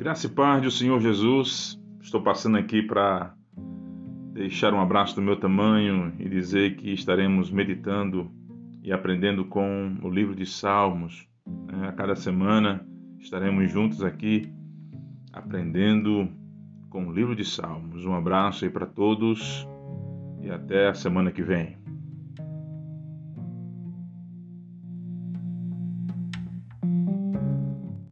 Graça e paz do Senhor Jesus. Estou passando aqui para deixar um abraço do meu tamanho e dizer que estaremos meditando e aprendendo com o livro de Salmos. Né? A cada semana estaremos juntos aqui aprendendo com o livro de Salmos. Um abraço aí para todos e até a semana que vem.